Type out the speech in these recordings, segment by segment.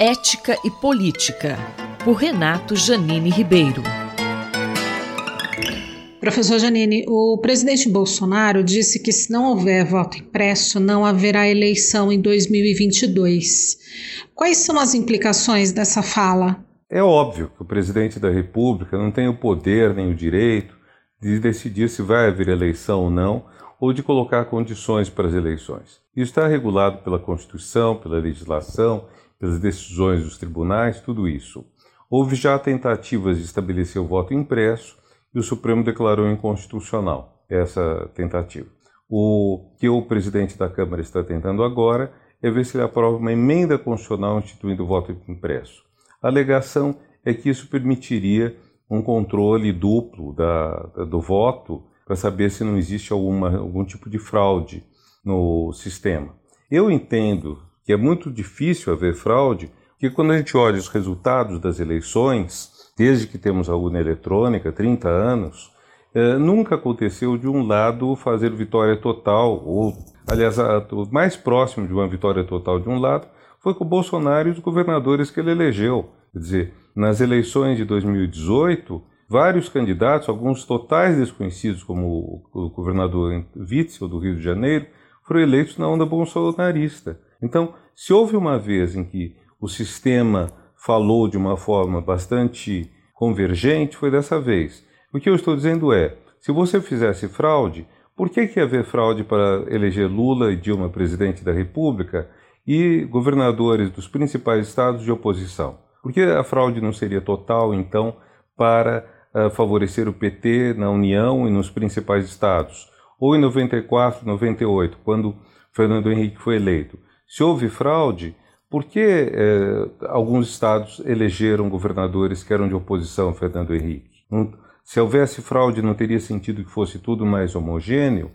Ética e Política, por Renato Janine Ribeiro. Professor Janine, o presidente Bolsonaro disse que se não houver voto impresso, não haverá eleição em 2022. Quais são as implicações dessa fala? É óbvio que o presidente da República não tem o poder nem o direito de decidir se vai haver eleição ou não, ou de colocar condições para as eleições. Isso está regulado pela Constituição, pela legislação, pelas decisões dos tribunais, tudo isso. Houve já tentativas de estabelecer o voto impresso e o Supremo declarou inconstitucional essa tentativa. O que o presidente da Câmara está tentando agora é ver se ele aprova uma emenda constitucional instituindo o voto impresso. A alegação é que isso permitiria um controle duplo da, do voto para saber se não existe alguma, algum tipo de fraude no sistema. Eu entendo que é muito difícil haver fraude, porque quando a gente olha os resultados das eleições, desde que temos a urna eletrônica, 30 anos, eh, nunca aconteceu de um lado fazer vitória total, ou, aliás, o mais próximo de uma vitória total de um lado foi com o Bolsonaro e os governadores que ele elegeu. Quer dizer, nas eleições de 2018, vários candidatos, alguns totais desconhecidos, como o governador Witzel, do Rio de Janeiro, foram eleitos na onda bolsonarista. Então, se houve uma vez em que o sistema falou de uma forma bastante convergente, foi dessa vez. O que eu estou dizendo é, se você fizesse fraude, por que, que ia haver fraude para eleger Lula e Dilma presidente da República e governadores dos principais estados de oposição? Por que a fraude não seria total, então, para uh, favorecer o PT na União e nos principais estados? Ou em 94, 98, quando Fernando Henrique foi eleito? Se houve fraude, por que eh, alguns estados elegeram governadores que eram de oposição a Fernando Henrique? Não, se houvesse fraude, não teria sentido que fosse tudo mais homogêneo?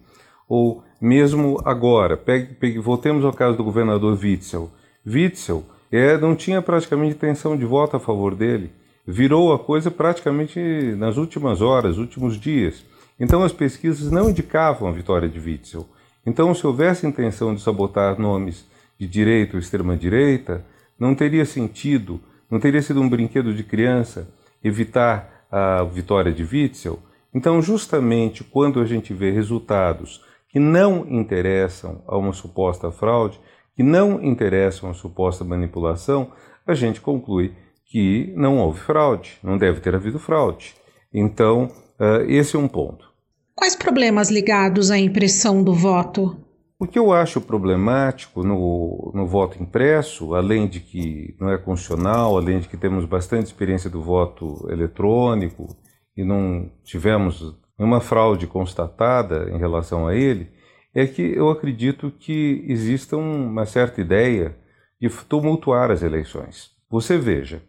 Ou mesmo agora, pegue, pegue, voltemos ao caso do governador Witzel. Witzel é, não tinha praticamente intenção de voto a favor dele. Virou a coisa praticamente nas últimas horas, últimos dias. Então as pesquisas não indicavam a vitória de Witzel. Então, se houvesse intenção de sabotar nomes de direita ou extrema-direita, não teria sentido, não teria sido um brinquedo de criança evitar a vitória de Witzel. Então, justamente quando a gente vê resultados que não interessam a uma suposta fraude, que não interessam a suposta manipulação, a gente conclui que não houve fraude, não deve ter havido fraude. Então, uh, esse é um ponto. Quais problemas ligados à impressão do voto? O que eu acho problemático no, no voto impresso, além de que não é constitucional, além de que temos bastante experiência do voto eletrônico e não tivemos nenhuma fraude constatada em relação a ele, é que eu acredito que exista uma certa ideia de tumultuar as eleições. Você veja,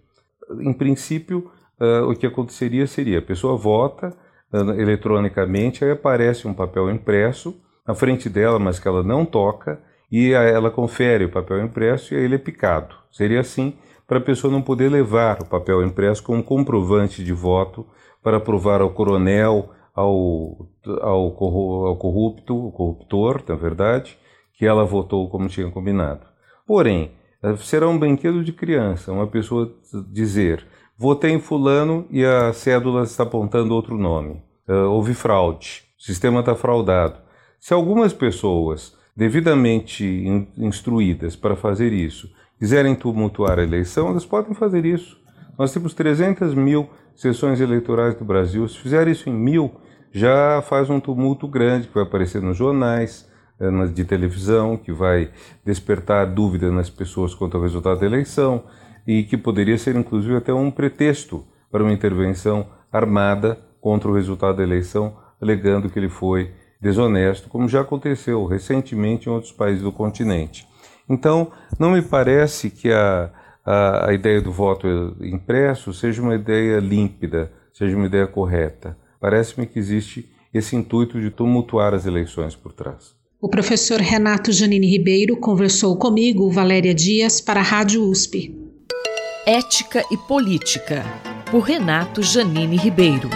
em princípio, uh, o que aconteceria seria a pessoa vota uh, eletronicamente, aí aparece um papel impresso na frente dela, mas que ela não toca, e ela confere o papel impresso e aí ele é picado. Seria assim para a pessoa não poder levar o papel impresso como comprovante de voto para provar ao coronel, ao, ao, corrupto, o corruptor, na verdade, que ela votou como tinha combinado. Porém, eh, será um brinquedo de criança uma pessoa dizer votei em fulano e a cédula está apontando outro nome. Uh, houve fraude, o sistema está fraudado. Se algumas pessoas devidamente instruídas para fazer isso quiserem tumultuar a eleição, elas podem fazer isso. Nós temos 300 mil sessões eleitorais do Brasil. Se fizer isso em mil, já faz um tumulto grande que vai aparecer nos jornais, eh, de televisão, que vai despertar dúvida nas pessoas quanto ao resultado da eleição e que poderia ser inclusive até um pretexto para uma intervenção armada contra o resultado da eleição, alegando que ele foi desonesto, como já aconteceu recentemente em outros países do continente. Então, não me parece que a, a, a ideia do voto impresso seja uma ideia límpida, seja uma ideia correta. Parece-me que existe esse intuito de tumultuar as eleições por trás. O professor Renato Janine Ribeiro conversou comigo, Valéria Dias, para a Rádio USP. Ética e Política, por Renato Janine Ribeiro.